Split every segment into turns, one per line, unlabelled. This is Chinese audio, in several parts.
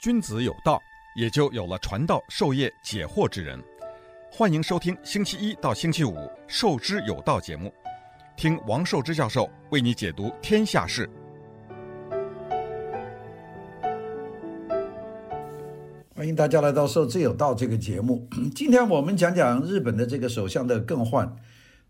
君子有道，也就有了传道授业解惑之人。欢迎收听星期一到星期五《授之有道》节目，听王寿之教授为你解读天下事。
欢迎大家来到《授之有道》这个节目。今天我们讲讲日本的这个首相的更换，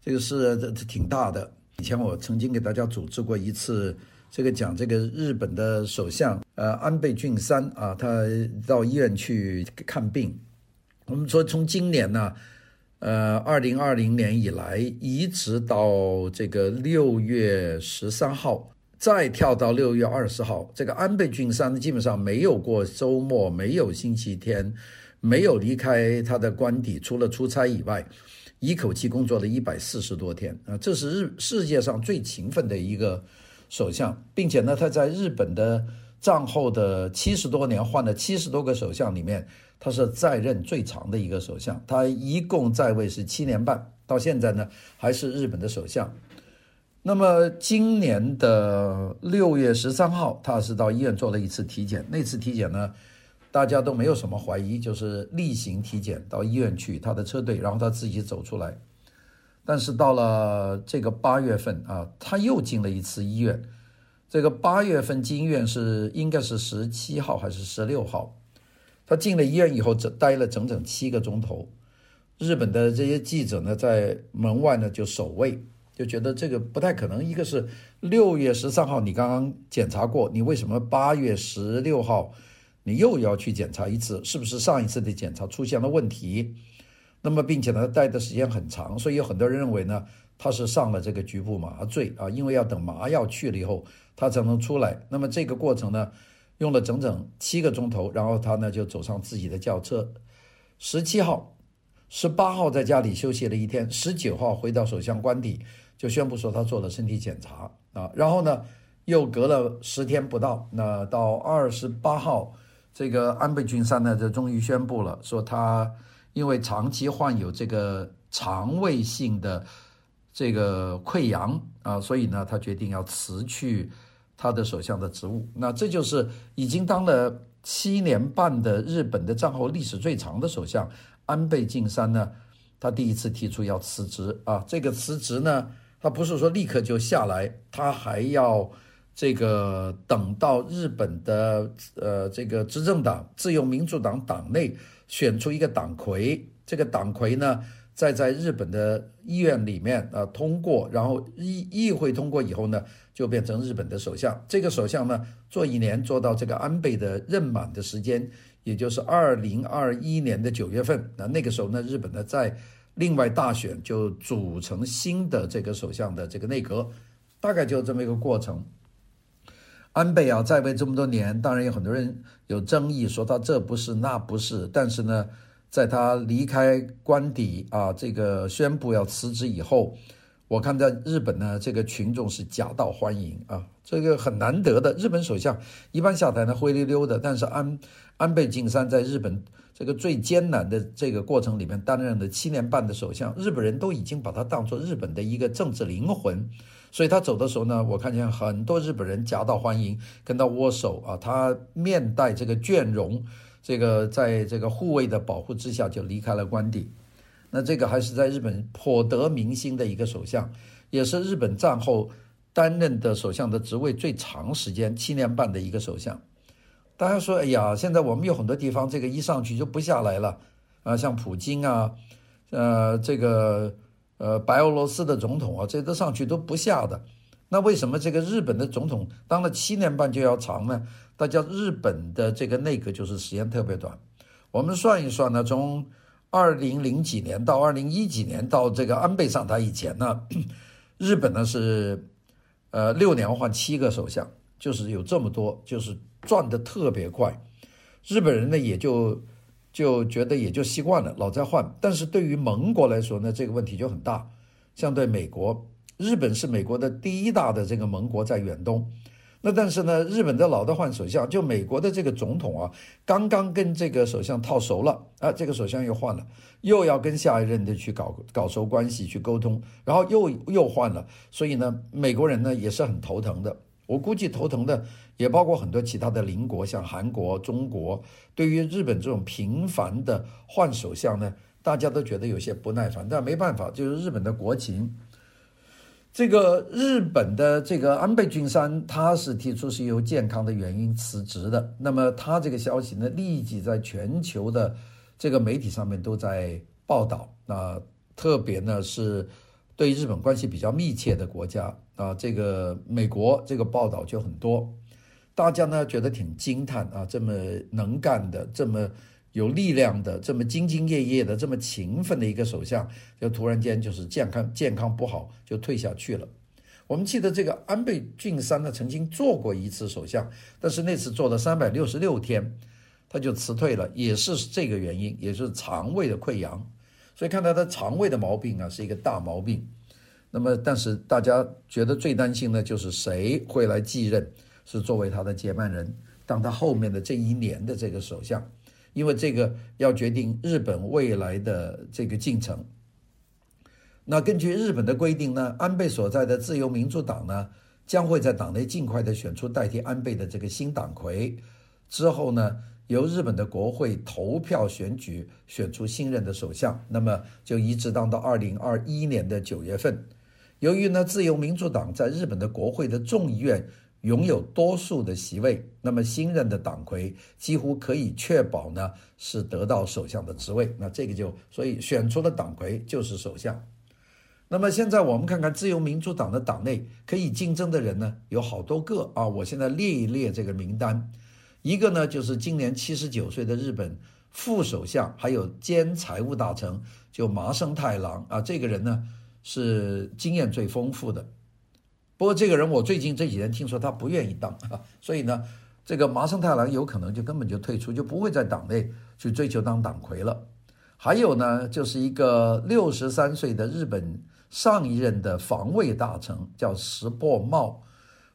这个是挺大的。以前我曾经给大家组织过一次。这个讲这个日本的首相，呃，安倍晋三啊，他到医院去看病。我们说从今年呢，呃，二零二零年以来，一直到这个六月十三号，再跳到六月二十号，这个安倍晋三基本上没有过周末，没有星期天，没有离开他的官邸，除了出差以外，一口气工作了一百四十多天啊，这是日世界上最勤奋的一个。首相，并且呢，他在日本的战后的七十多年换了七十多个首相里面，他是在任最长的一个首相。他一共在位是七年半，到现在呢还是日本的首相。那么今年的六月十三号，他是到医院做了一次体检。那次体检呢，大家都没有什么怀疑，就是例行体检，到医院去他的车队，然后他自己走出来。但是到了这个八月份啊，他又进了一次医院。这个八月份进医院是应该是十七号还是十六号？他进了医院以后，只待了整整七个钟头。日本的这些记者呢，在门外呢就守卫，就觉得这个不太可能。一个是六月十三号你刚刚检查过，你为什么八月十六号你又要去检查一次？是不是上一次的检查出现了问题？那么，并且呢，待的时间很长，所以有很多人认为呢，他是上了这个局部麻醉啊，因为要等麻药去了以后，他才能出来。那么这个过程呢，用了整整七个钟头，然后他呢就走上自己的轿车，十七号、十八号在家里休息了一天，十九号回到首相官邸，就宣布说他做了身体检查啊，然后呢，又隔了十天不到，那到二十八号，这个安倍晋三呢就终于宣布了，说他。因为长期患有这个肠胃性的这个溃疡啊，所以呢，他决定要辞去他的首相的职务。那这就是已经当了七年半的日本的战后历史最长的首相安倍晋三呢，他第一次提出要辞职啊。这个辞职呢，他不是说立刻就下来，他还要这个等到日本的呃这个执政党自由民主党党内。选出一个党魁，这个党魁呢，再在日本的医院里面啊通过，然后议议会通过以后呢，就变成日本的首相。这个首相呢，做一年做到这个安倍的任满的时间，也就是二零二一年的九月份。那那个时候呢，日本呢再另外大选，就组成新的这个首相的这个内阁，大概就这么一个过程。安倍啊，在位这么多年，当然有很多人有争议，说他这不是那不是。但是呢，在他离开官邸啊，这个宣布要辞职以后，我看在日本呢，这个群众是夹道欢迎啊，这个很难得的。日本首相一般下台呢灰溜溜的，但是安安倍晋三在日本这个最艰难的这个过程里面担任了七年半的首相，日本人都已经把他当作日本的一个政治灵魂。所以他走的时候呢，我看见很多日本人夹道欢迎，跟他握手啊。他面带这个倦容，这个在这个护卫的保护之下就离开了官邸。那这个还是在日本颇得民心的一个首相，也是日本战后担任的首相的职位最长时间七年半的一个首相。大家说，哎呀，现在我们有很多地方这个一上去就不下来了啊，像普京啊，呃，这个。呃，白俄罗斯的总统啊，这都上去都不下的，那为什么这个日本的总统当了七年半就要长呢？大家日本的这个内阁就是时间特别短。我们算一算呢，从二零零几年到二零一几年到这个安倍上台以前呢，日本呢是呃六年换七个首相，就是有这么多，就是转得特别快。日本人呢也就。就觉得也就习惯了，老在换。但是对于盟国来说呢，这个问题就很大。相对美国，日本是美国的第一大的这个盟国在远东。那但是呢，日本的老的换首相，就美国的这个总统啊，刚刚跟这个首相套熟了啊，这个首相又换了，又要跟下一任的去搞搞熟关系去沟通，然后又又换了。所以呢，美国人呢也是很头疼的。我估计头疼的也包括很多其他的邻国，像韩国、中国。对于日本这种频繁的换首相呢，大家都觉得有些不耐烦，但没办法，就是日本的国情。这个日本的这个安倍晋三，他是提出是由健康的原因辞职的。那么他这个消息呢，立即在全球的这个媒体上面都在报道。那特别呢是对日本关系比较密切的国家啊，这个美国这个报道就很多，大家呢觉得挺惊叹啊，这么能干的，这么。有力量的，这么兢兢业业的，这么勤奋的一个首相，就突然间就是健康健康不好，就退下去了。我们记得这个安倍晋三呢，曾经做过一次首相，但是那次做了三百六十六天，他就辞退了，也是这个原因，也是肠胃的溃疡。所以看到他肠胃的毛病啊，是一个大毛病。那么，但是大家觉得最担心的就是谁会来继任，是作为他的接班人，当他后面的这一年的这个首相。因为这个要决定日本未来的这个进程。那根据日本的规定呢，安倍所在的自由民主党呢，将会在党内尽快的选出代替安倍的这个新党魁，之后呢，由日本的国会投票选举选出新任的首相。那么就一直当到二零二一年的九月份。由于呢，自由民主党在日本的国会的众议院。拥有多数的席位，那么新任的党魁几乎可以确保呢是得到首相的职位。那这个就所以选出了党魁就是首相。那么现在我们看看自由民主党的党内可以竞争的人呢，有好多个啊。我现在列一列这个名单，一个呢就是今年七十九岁的日本副首相，还有兼财务大臣，就麻生太郎啊。这个人呢是经验最丰富的。不过这个人，我最近这几天听说他不愿意当，所以呢，这个麻生太郎有可能就根本就退出，就不会在党内去追求当党魁了。还有呢，就是一个六十三岁的日本上一任的防卫大臣叫石破茂，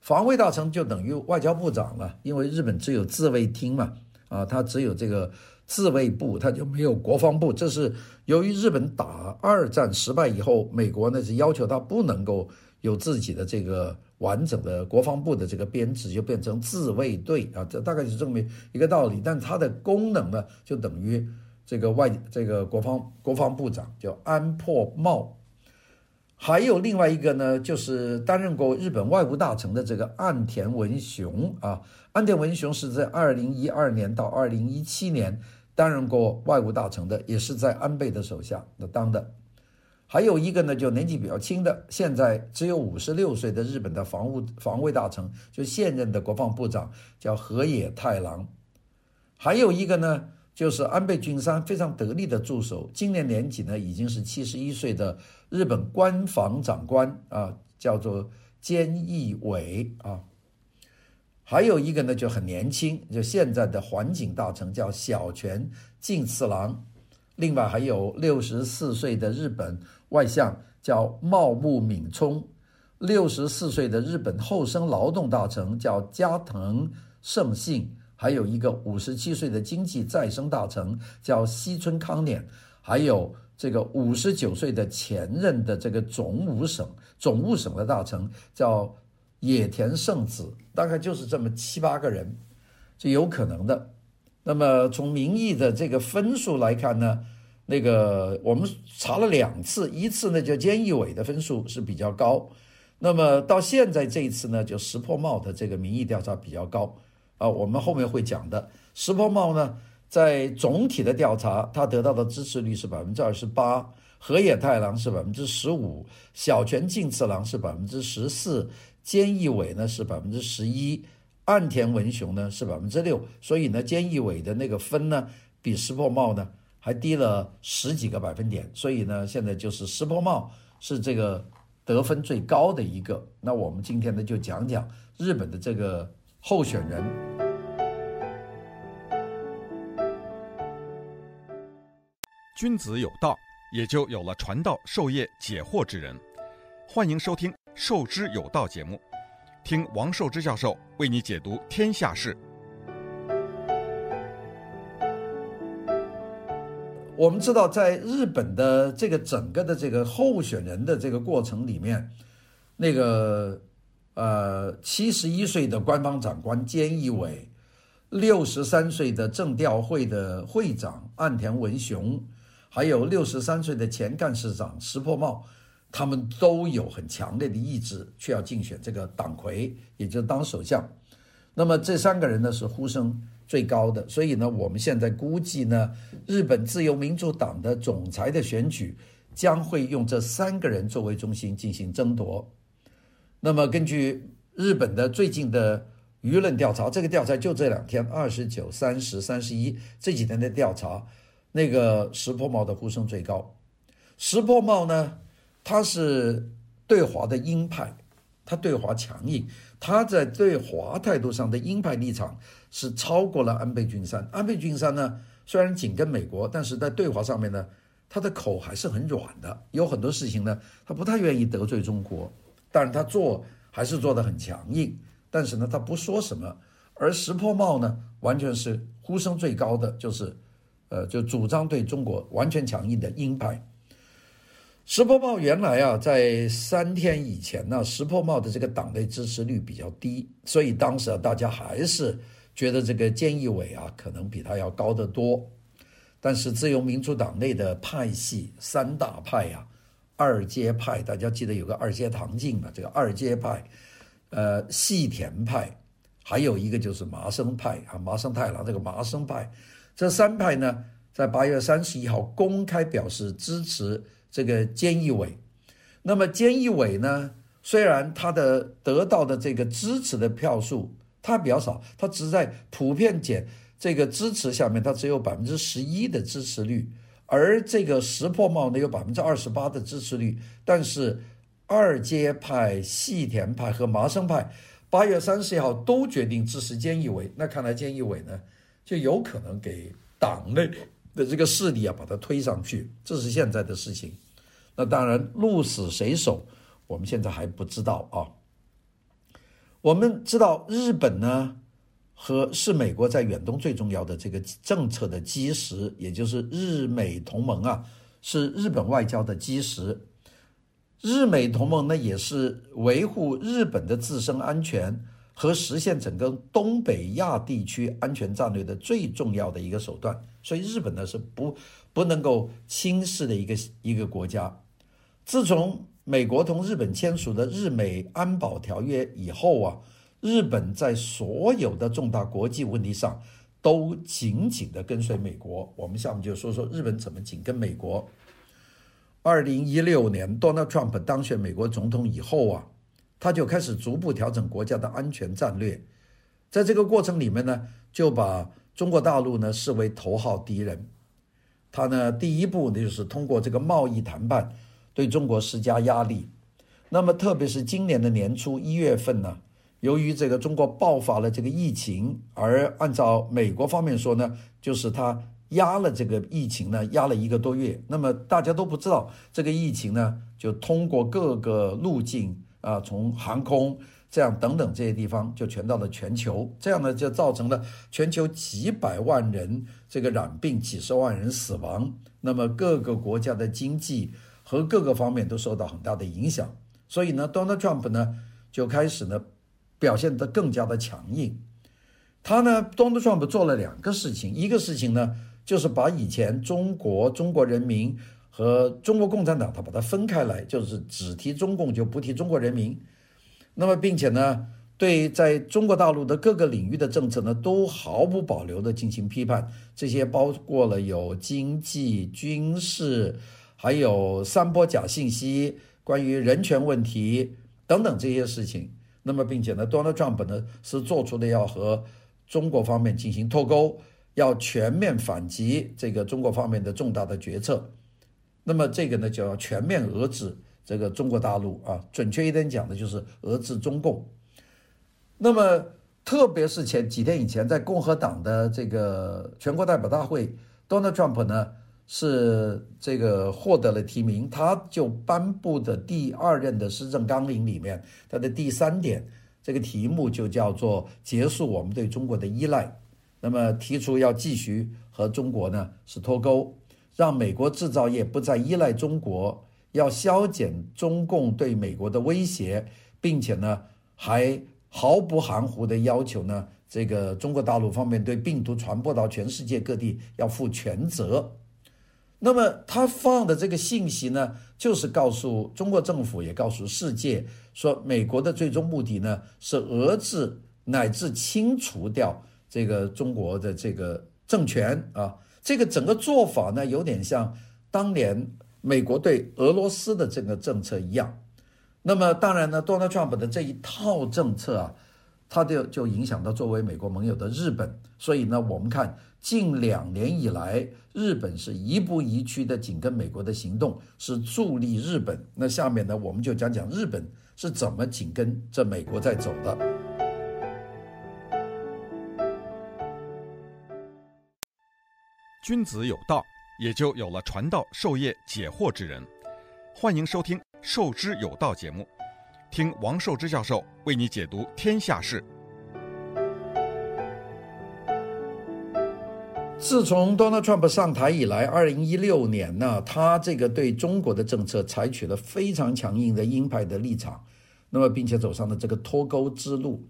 防卫大臣就等于外交部长了，因为日本只有自卫厅嘛，啊，他只有这个自卫部，他就没有国防部。这是由于日本打二战失败以后，美国呢是要求他不能够。有自己的这个完整的国防部的这个编制，就变成自卫队啊，这大概是这么一个道理。但它的功能呢，就等于这个外这个国防国防部长叫安破茂。还有另外一个呢，就是担任过日本外务大臣的这个岸田文雄啊，岸田文雄是在二零一二年到二零一七年担任过外务大臣的，也是在安倍的手下那当的。还有一个呢，就年纪比较轻的，现在只有五十六岁的日本的防务防卫大臣，就现任的国防部长叫河野太郎。还有一个呢，就是安倍晋三非常得力的助手，今年年纪呢已经是七十一岁的日本官房长官啊，叫做菅义伟啊。还有一个呢就很年轻，就现在的环境大臣叫小泉进次郎。另外还有六十四岁的日本外相叫茂木敏充，六十四岁的日本厚生劳动大臣叫加藤胜信，还有一个五十七岁的经济再生大臣叫西村康稔，还有这个五十九岁的前任的这个总务省总务省的大臣叫野田圣子，大概就是这么七八个人，是有可能的。那么从民意的这个分数来看呢，那个我们查了两次，一次呢就菅义伟的分数是比较高，那么到现在这一次呢就石破茂的这个民意调查比较高啊，我们后面会讲的。石破茂呢在总体的调查，他得到的支持率是百分之二十八，河野太郎是百分之十五，小泉进次郎是百分之十四，菅义伟呢是百分之十一。岸田文雄呢是百分之六，所以呢，菅义伟的那个分呢比石破茂呢还低了十几个百分点，所以呢，现在就是石破茂是这个得分最高的一个。那我们今天呢就讲讲日本的这个候选人。
君子有道，也就有了传道授业解惑之人。欢迎收听《授之有道》节目。听王寿之教授为你解读天下事。
我们知道，在日本的这个整个的这个候选人的这个过程里面，那个呃，七十一岁的官方长官菅义伟，六十三岁的政调会的会长岸田文雄，还有六十三岁的前干事长石破茂，他们都有很强烈的意志，去要竞选这个党魁，也就当首相。那么这三个人呢，是呼声最高的，所以呢，我们现在估计呢，日本自由民主党的总裁的选举将会用这三个人作为中心进行争夺。那么，根据日本的最近的舆论调查，这个调查就这两天，二十九、三十、三十一这几天的调查，那个石破茂的呼声最高。石破茂呢，他是对华的鹰派，他对华强硬，他在对华态度上的鹰派立场是超过了安倍晋三。安倍晋三呢，虽然紧跟美国，但是在对华上面呢，他的口还是很软的，有很多事情呢，他不太愿意得罪中国。但是他做还是做得很强硬，但是呢，他不说什么。而石破茂呢，完全是呼声最高的，就是，呃，就主张对中国完全强硬的鹰派。石破茂原来啊，在三天以前呢，石破茂的这个党内支持率比较低，所以当时啊，大家还是觉得这个菅义伟啊，可能比他要高得多。但是自由民主党内的派系三大派呀、啊。二阶派，大家记得有个二阶堂进嘛？这个二阶派，呃，细田派，还有一个就是麻生派啊，麻生太郎这个麻生派，这三派呢，在八月三十一号公开表示支持这个菅义伟。那么菅义伟呢，虽然他的得到的这个支持的票数他比较少，他只在普遍减这个支持下面，他只有百分之十一的支持率。而这个石破茂呢，有百分之二十八的支持率，但是二阶派、细田派和麻生派八月三十一号都决定支持菅义伟。那看来菅义伟呢，就有可能给党内的这个势力啊，把他推上去，这是现在的事情。那当然，鹿死谁手，我们现在还不知道啊。我们知道日本呢。和是美国在远东最重要的这个政策的基石，也就是日美同盟啊，是日本外交的基石。日美同盟呢，也是维护日本的自身安全和实现整个东北亚地区安全战略的最重要的一个手段。所以，日本呢是不不能够轻视的一个一个国家。自从美国同日本签署的日美安保条约以后啊。日本在所有的重大国际问题上都紧紧地跟随美国。我们下面就说说日本怎么紧跟美国。二零一六年，Donald Trump 当选美国总统以后啊，他就开始逐步调整国家的安全战略。在这个过程里面呢，就把中国大陆呢视为头号敌人。他呢第一步呢就是通过这个贸易谈判对中国施加压力。那么特别是今年的年初一月份呢。由于这个中国爆发了这个疫情，而按照美国方面说呢，就是他压了这个疫情呢，压了一个多月。那么大家都不知道这个疫情呢，就通过各个路径啊，从航空这样等等这些地方，就传到了全球。这样呢，就造成了全球几百万人这个染病，几十万人死亡。那么各个国家的经济和各个方面都受到很大的影响。所以呢，Donald Trump 呢就开始呢。表现得更加的强硬，他呢，Donald Trump 做了两个事情，一个事情呢，就是把以前中国、中国人民和中国共产党，他把它分开来，就是只提中共就不提中国人民。那么，并且呢，对在中国大陆的各个领域的政策呢，都毫不保留地进行批判，这些包括了有经济、军事，还有散播假信息、关于人权问题等等这些事情。那么，并且呢，Donald Trump 呢是做出的要和中国方面进行脱钩，要全面反击这个中国方面的重大的决策。那么，这个呢就要全面遏制这个中国大陆啊，准确一点讲的就是遏制中共。那么，特别是前几天以前，在共和党的这个全国代表大会，Donald Trump 呢。是这个获得了提名，他就颁布的第二任的施政纲领里面，他的第三点，这个题目就叫做结束我们对中国的依赖。那么提出要继续和中国呢是脱钩，让美国制造业不再依赖中国，要削减中共对美国的威胁，并且呢还毫不含糊地要求呢，这个中国大陆方面对病毒传播到全世界各地要负全责。那么他放的这个信息呢，就是告诉中国政府，也告诉世界，说美国的最终目的呢是遏制乃至清除掉这个中国的这个政权啊。这个整个做法呢，有点像当年美国对俄罗斯的这个政策一样。那么当然呢，Donald Trump 的这一套政策啊，他就就影响到作为美国盟友的日本。所以呢，我们看近两年以来，日本是一步一趋的紧跟美国的行动，是助力日本。那下面呢，我们就讲讲日本是怎么紧跟着美国在走的。
君子有道，也就有了传道授业解惑之人。欢迎收听。授之有道节目，听王寿之教授为你解读天下事。
自从 Donald Trump 上台以来，二零一六年呢，他这个对中国的政策采取了非常强硬的鹰派的立场，那么并且走上了这个脱钩之路。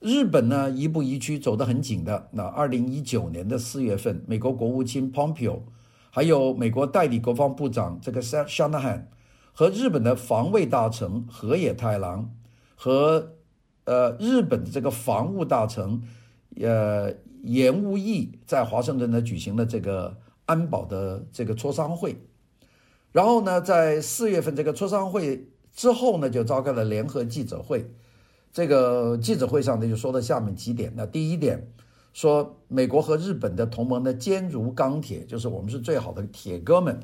日本呢，一步一趋走得很紧的。那二零一九年的四月份，美国国务卿 Pompeo，还有美国代理国防部长这个 Shanahan。和日本的防卫大臣河野太郎，和呃日本的这个防务大臣呃岩屋义在华盛顿呢举行了这个安保的这个磋商会，然后呢，在四月份这个磋商会之后呢，就召开了联合记者会。这个记者会上呢，就说了下面几点。那第一点说，美国和日本的同盟呢坚如钢铁，就是我们是最好的铁哥们。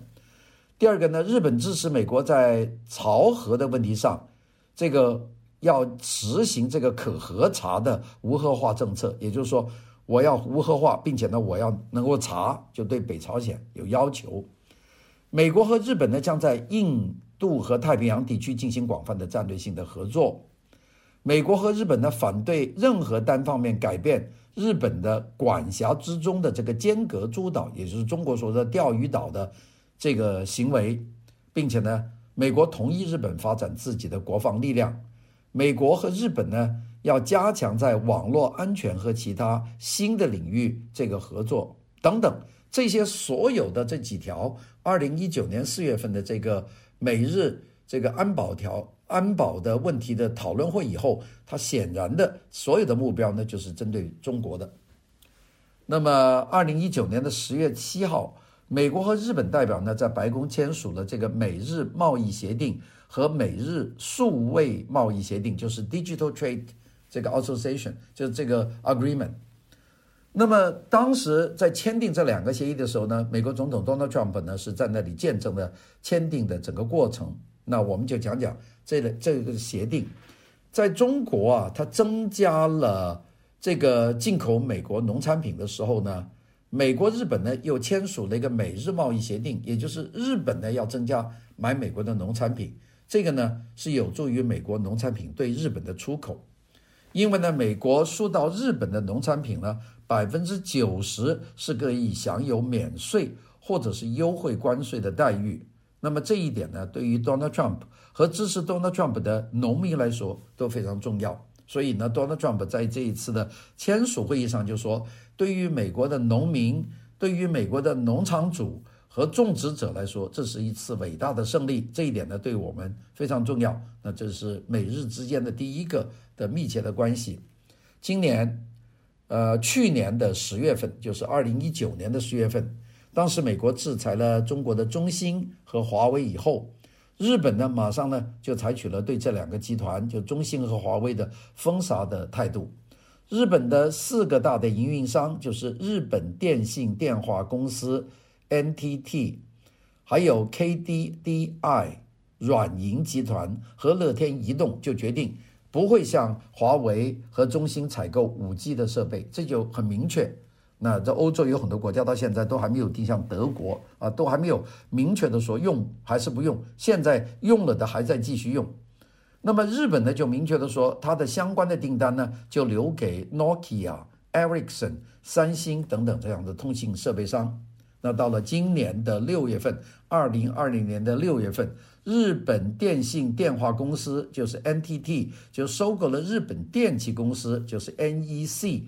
第二个呢，日本支持美国在朝核的问题上，这个要实行这个可核查的无核化政策，也就是说，我要无核化，并且呢，我要能够查，就对北朝鲜有要求。美国和日本呢，将在印度和太平洋地区进行广泛的战略性的合作。美国和日本呢，反对任何单方面改变日本的管辖之中的这个尖阁诸岛，也就是中国所说的钓鱼岛的。这个行为，并且呢，美国同意日本发展自己的国防力量。美国和日本呢，要加强在网络安全和其他新的领域这个合作等等。这些所有的这几条，二零一九年四月份的这个美日这个安保条安保的问题的讨论会以后，它显然的所有的目标呢，就是针对中国的。那么，二零一九年的十月七号。美国和日本代表呢，在白宫签署了这个美日贸易协定和美日数位贸易协定，就是 Digital Trade 这个 Association，就是这个 Agreement。那么当时在签订这两个协议的时候呢，美国总统 Donald Trump 呢是在那里见证了签订的整个过程。那我们就讲讲这个这个协定，在中国啊，它增加了这个进口美国农产品的时候呢。美国、日本呢又签署了一个美日贸易协定，也就是日本呢要增加买美国的农产品，这个呢是有助于美国农产品对日本的出口，因为呢美国输到日本的农产品呢百分之九十是可以享有免税或者是优惠关税的待遇，那么这一点呢对于 Donald Trump 和支持 Donald Trump 的农民来说都非常重要。所以呢，Donald Trump 在这一次的签署会议上就说，对于美国的农民、对于美国的农场主和种植者来说，这是一次伟大的胜利。这一点呢，对我们非常重要。那这是美日之间的第一个的密切的关系。今年，呃，去年的十月份，就是二零一九年的十月份，当时美国制裁了中国的中兴和华为以后。日本呢，马上呢就采取了对这两个集团，就中兴和华为的封杀的态度。日本的四个大的营运商，就是日本电信电话公司 NTT，还有 KDDI 软银集团和乐天移动，就决定不会向华为和中兴采购 5G 的设备，这就很明确。那在欧洲有很多国家到现在都还没有定，向德国啊，都还没有明确的说用还是不用。现在用了的还在继续用。那么日本呢，就明确的说，它的相关的订单呢，就留给 Nokia、Ericsson、三星等等这样的通信设备商。那到了今年的六月份，二零二零年的六月份，日本电信电话公司就是 NTT 就收购了日本电气公司就是 NEC，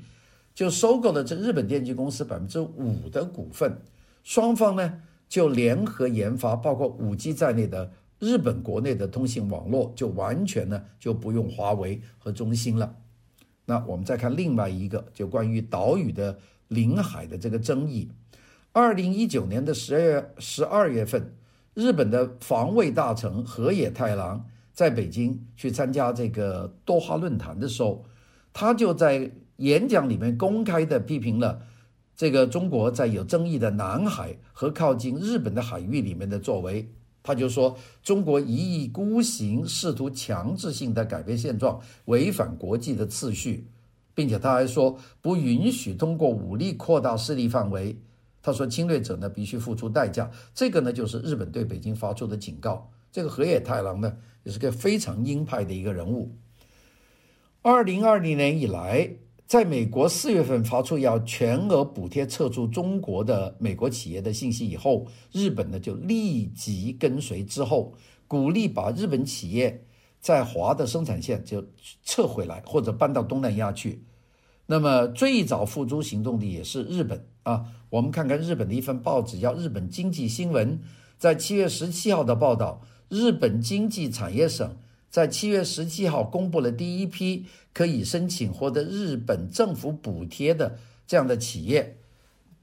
就收购了这日本电气公司百分之五的股份，双方呢就联合研发包括五 G 在内的日本国内的通信网络，就完全呢就不用华为和中兴了。那我们再看另外一个，就关于岛屿的领海的这个争议。二零一九年的十二月十二月份，日本的防卫大臣河野太郎在北京去参加这个多哈论坛的时候，他就在演讲里面公开的批评了这个中国在有争议的南海和靠近日本的海域里面的作为。他就说，中国一意孤行，试图强制性的改变现状，违反国际的次序，并且他还说不允许通过武力扩大势力范围。他说：“侵略者呢，必须付出代价。这个呢，就是日本对北京发出的警告。这个河野太郎呢，也是个非常鹰派的一个人物。二零二零年以来，在美国四月份发出要全额补贴撤出中国的美国企业的信息以后，日本呢就立即跟随之后，鼓励把日本企业在华的生产线就撤回来，或者搬到东南亚去。那么最早付诸行动的也是日本。”啊，我们看看日本的一份报纸，叫《日本经济新闻》，在七月十七号的报道，日本经济产业省在七月十七号公布了第一批可以申请获得日本政府补贴的这样的企业，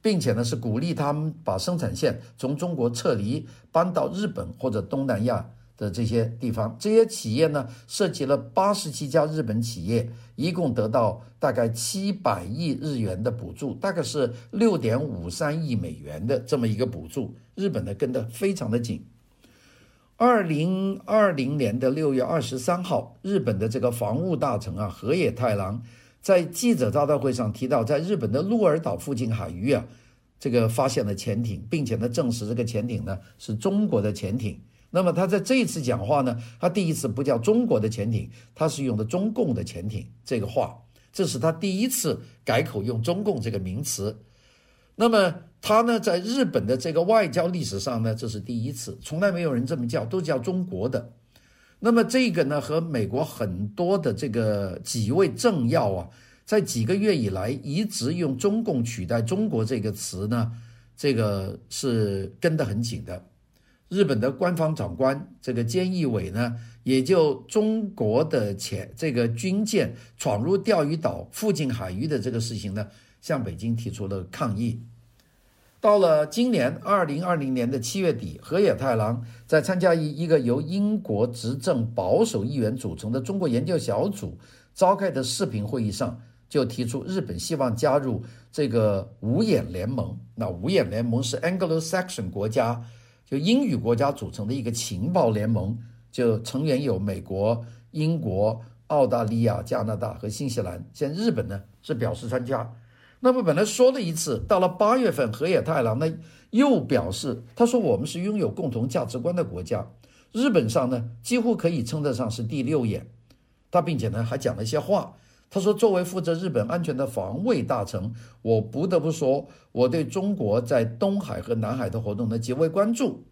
并且呢是鼓励他们把生产线从中国撤离，搬到日本或者东南亚。的这些地方，这些企业呢，涉及了八十七家日本企业，一共得到大概七百亿日元的补助，大概是六点五三亿美元的这么一个补助。日本呢跟得非常的紧。二零二零年的六月二十三号，日本的这个防务大臣啊，河野太郎在记者招待会上提到，在日本的鹿儿岛附近海域啊，这个发现了潜艇，并且呢证实这个潜艇呢是中国的潜艇。那么他在这一次讲话呢，他第一次不叫中国的潜艇，他是用的中共的潜艇这个话，这是他第一次改口用中共这个名词。那么他呢，在日本的这个外交历史上呢，这是第一次，从来没有人这么叫，都叫中国的。那么这个呢，和美国很多的这个几位政要啊，在几个月以来一直用中共取代中国这个词呢，这个是跟得很紧的。日本的官方长官这个菅义伟呢，也就中国的前这个军舰闯入钓鱼岛附近海域的这个事情呢，向北京提出了抗议。到了今年二零二零年的七月底，河野太郎在参加一一个由英国执政保守议员组成的中国研究小组召开的视频会议上，就提出日本希望加入这个五眼联盟。那五眼联盟是 Anglo-Saxon 国家。就英语国家组成的一个情报联盟，就成员有美国、英国、澳大利亚、加拿大和新西兰。现在日本呢是表示参加。那么本来说了一次，到了八月份，河野太郎呢又表示，他说我们是拥有共同价值观的国家。日本上呢几乎可以称得上是第六眼。他并且呢还讲了一些话。他说：“作为负责日本安全的防卫大臣，我不得不说，我对中国在东海和南海的活动呢极为关注。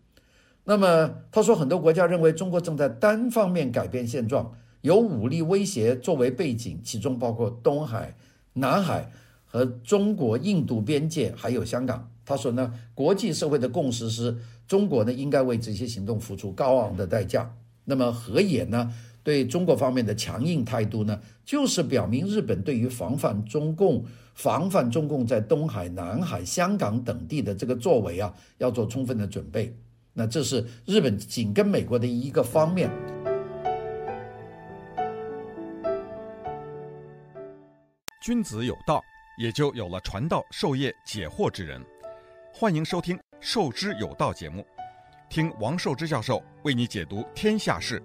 那么，他说很多国家认为中国正在单方面改变现状，有武力威胁作为背景，其中包括东海、南海和中国印度边界，还有香港。他说呢，国际社会的共识是中国呢应该为这些行动付出高昂的代价。那么，河野呢？”对中国方面的强硬态度呢，就是表明日本对于防范中共、防范中共在东海、南海、香港等地的这个作为啊，要做充分的准备。那这是日本紧跟美国的一个方面。
君子有道，也就有了传道授业解惑之人。欢迎收听《授之有道》节目，听王寿之教授为你解读天下事。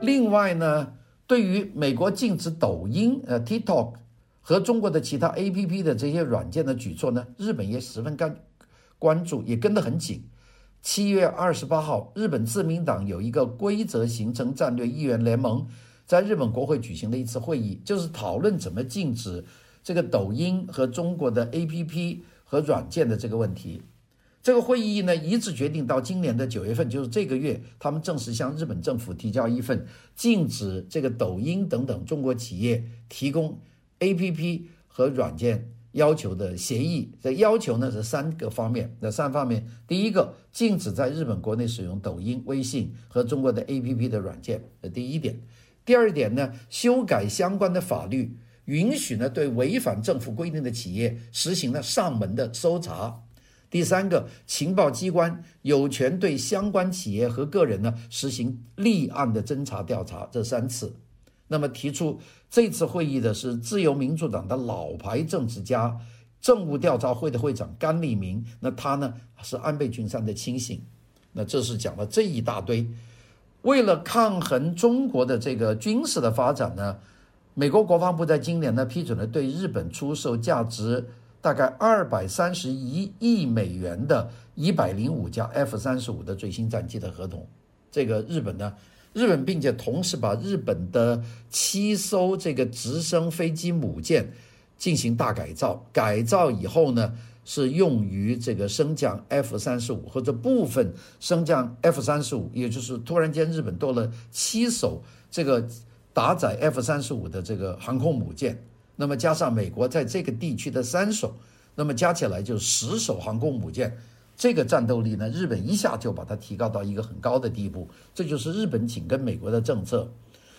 另外呢，对于美国禁止抖音、呃 TikTok 和中国的其他 APP 的这些软件的举措呢，日本也十分关关注，也跟得很紧。七月二十八号，日本自民党有一个规则形成战略议员联盟，在日本国会举行的一次会议，就是讨论怎么禁止这个抖音和中国的 APP 和软件的这个问题。这个会议呢，一致决定到今年的九月份，就是这个月，他们正式向日本政府提交一份禁止这个抖音等等中国企业提供 APP 和软件。要求的协议，这要求呢是三个方面，那三方面，第一个，禁止在日本国内使用抖音、微信和中国的 APP 的软件，这第一点。第二点呢，修改相关的法律，允许呢对违反政府规定的企业实行了上门的搜查。第三个，情报机关有权对相关企业和个人呢实行立案的侦查调查，这三次。那么提出这次会议的是自由民主党的老牌政治家、政务调查会的会长甘利明，那他呢是安倍晋三的亲信。那这是讲了这一大堆。为了抗衡中国的这个军事的发展呢，美国国防部在今年呢批准了对日本出售价值大概二百三十一亿美元的一百零五架 F 三十五的最新战机的合同。这个日本呢。日本，并且同时把日本的七艘这个直升飞机母舰进行大改造，改造以后呢，是用于这个升降 F 三十五或者部分升降 F 三十五，也就是突然间日本多了七艘这个搭载 F 三十五的这个航空母舰，那么加上美国在这个地区的三艘，那么加起来就十艘航空母舰。这个战斗力呢，日本一下就把它提高到一个很高的地步，这就是日本紧跟美国的政策。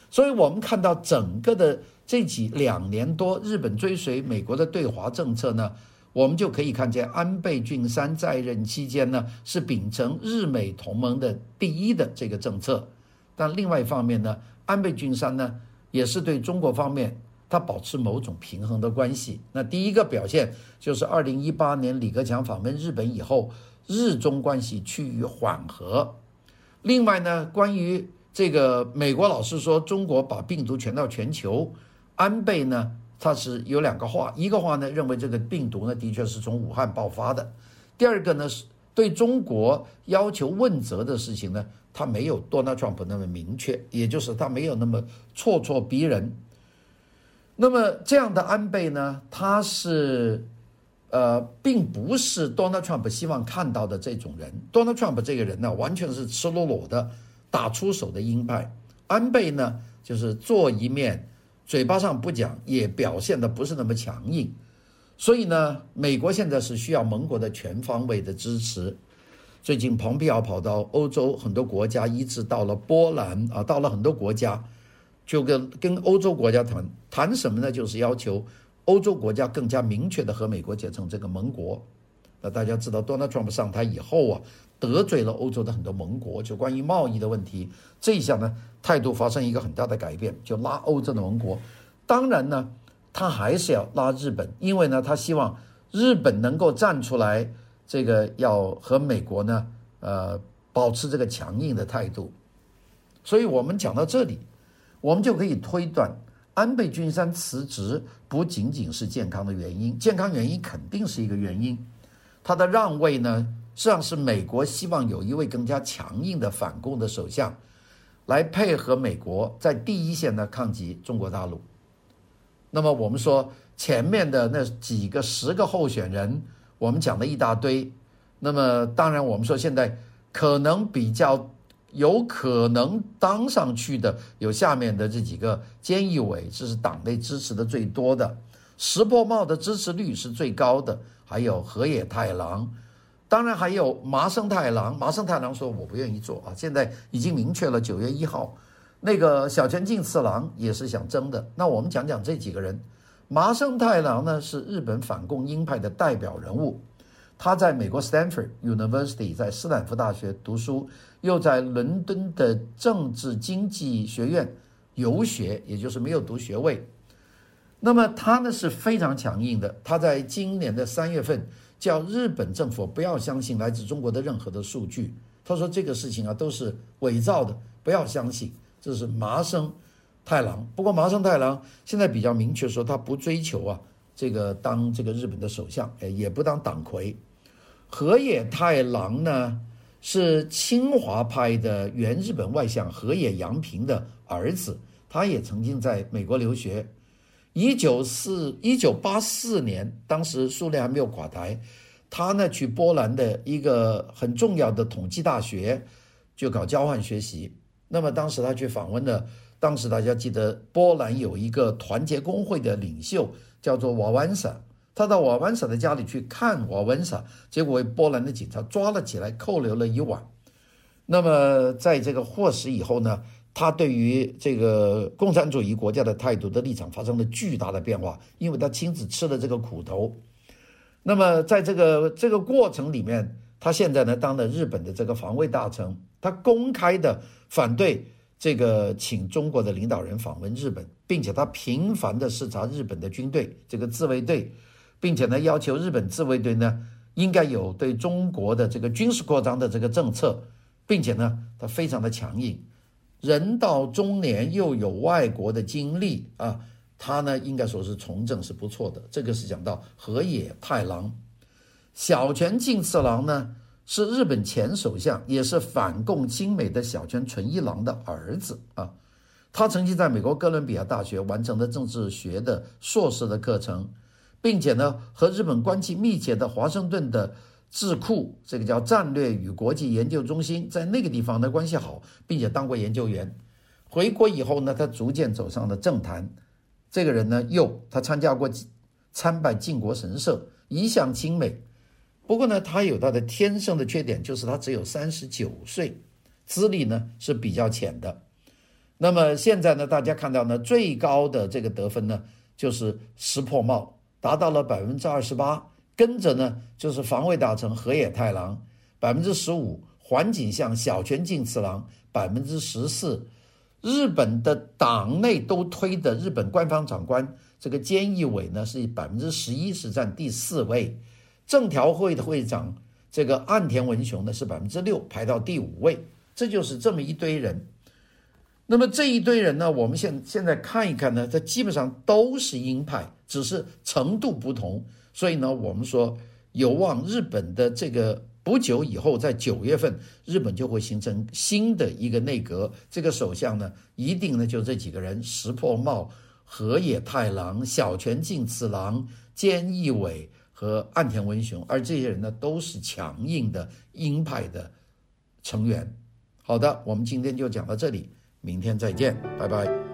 所以，我们看到整个的这几两年多，日本追随美国的对华政策呢，我们就可以看见安倍晋三在任期间呢，是秉承日美同盟的第一的这个政策。但另外一方面呢，安倍晋三呢，也是对中国方面他保持某种平衡的关系。那第一个表现就是二零一八年李克强访问日本以后。日中关系趋于缓和。另外呢，关于这个美国老是说中国把病毒传到全球，安倍呢，他是有两个话，一个话呢，认为这个病毒呢的确是从武汉爆发的；第二个呢，是对中国要求问责的事情呢，他没有 Donald Trump 那么明确，也就是他没有那么咄咄逼人。那么这样的安倍呢，他是。呃，并不是 Donald Trump 希望看到的这种人。Donald Trump 这个人呢，完全是赤裸裸的打出手的鹰派。安倍呢，就是做一面，嘴巴上不讲，也表现的不是那么强硬。所以呢，美国现在是需要盟国的全方位的支持。最近，蓬佩奥跑到欧洲很多国家，一直到了波兰啊，到了很多国家，就跟跟欧洲国家谈谈什么呢？就是要求。欧洲国家更加明确的和美国结成这个盟国。那大家知道，Donald Trump 上台以后啊，得罪了欧洲的很多盟国，就关于贸易的问题，这一下呢，态度发生一个很大的改变，就拉欧洲的盟国。当然呢，他还是要拉日本，因为呢，他希望日本能够站出来，这个要和美国呢，呃，保持这个强硬的态度。所以我们讲到这里，我们就可以推断。安倍晋三辞职不仅仅是健康的原因，健康原因肯定是一个原因。他的让位呢，实际上是美国希望有一位更加强硬的反共的首相，来配合美国在第一线的抗击中国大陆。那么我们说前面的那几个十个候选人，我们讲了一大堆。那么当然我们说现在可能比较。有可能当上去的有下面的这几个菅义伟，这是党内支持的最多的；石破茂的支持率是最高的，还有河野太郎，当然还有麻生太郎。麻生太郎说：“我不愿意做啊。”现在已经明确了，九月一号，那个小泉进次郎也是想争的。那我们讲讲这几个人。麻生太郎呢，是日本反共鹰派的代表人物。他在美国 Stanford University 在斯坦福大学读书，又在伦敦的政治经济学院游学，也就是没有读学位。那么他呢是非常强硬的。他在今年的三月份叫日本政府不要相信来自中国的任何的数据。他说这个事情啊都是伪造的，不要相信。这是麻生太郎。不过麻生太郎现在比较明确说他不追求啊这个当这个日本的首相，哎也不当党魁。河野太郎呢，是清华派的原日本外相河野洋平的儿子，他也曾经在美国留学。一九四一九八四年，当时苏联还没有垮台，他呢去波兰的一个很重要的统计大学，就搞交换学习。那么当时他去访问了，当时大家记得波兰有一个团结工会的领袖叫做瓦文萨，他到瓦文萨的家里去看瓦文萨，结果被波兰的警察抓了起来，扣留了一晚。那么在这个获释以后呢，他对于这个共产主义国家的态度的立场发生了巨大的变化，因为他亲自吃了这个苦头。那么在这个这个过程里面，他现在呢当了日本的这个防卫大臣，他公开的反对这个请中国的领导人访问日本，并且他频繁的视察日本的军队这个自卫队，并且呢要求日本自卫队呢应该有对中国的这个军事扩张的这个政策，并且呢他非常的强硬。人到中年又有外国的经历啊，他呢应该说是从政是不错的。这个是讲到河野太郎，小泉进次郎呢是日本前首相，也是反共亲美的小泉纯一郎的儿子啊。他曾经在美国哥伦比亚大学完成了政治学的硕士的课程，并且呢和日本关系密切的华盛顿的。智库这个叫战略与国际研究中心，在那个地方的关系好，并且当过研究员。回国以后呢，他逐渐走上了政坛。这个人呢，又他参加过参拜靖国神社，一向亲美。不过呢，他有他的天生的缺点，就是他只有三十九岁，资历呢是比较浅的。那么现在呢，大家看到呢，最高的这个得分呢，就是石破茂，达到了百分之二十八。跟着呢，就是防卫大臣河野太郎，百分之十五；环境相小泉进次郎，百分之十四。日本的党内都推的日本官方长官这个菅义伟呢是百分之十一，是占第四位。政调会的会长这个岸田文雄呢是百分之六，排到第五位。这就是这么一堆人。那么这一堆人呢，我们现现在看一看呢，他基本上都是鹰派，只是程度不同。所以呢，我们说有望日本的这个不久以后，在九月份，日本就会形成新的一个内阁。这个首相呢，一定呢就这几个人：石破茂、河野太郎、小泉进次郎、菅义伟和岸田文雄。而这些人呢，都是强硬的鹰派的成员。好的，我们今天就讲到这里，明天再见，拜拜。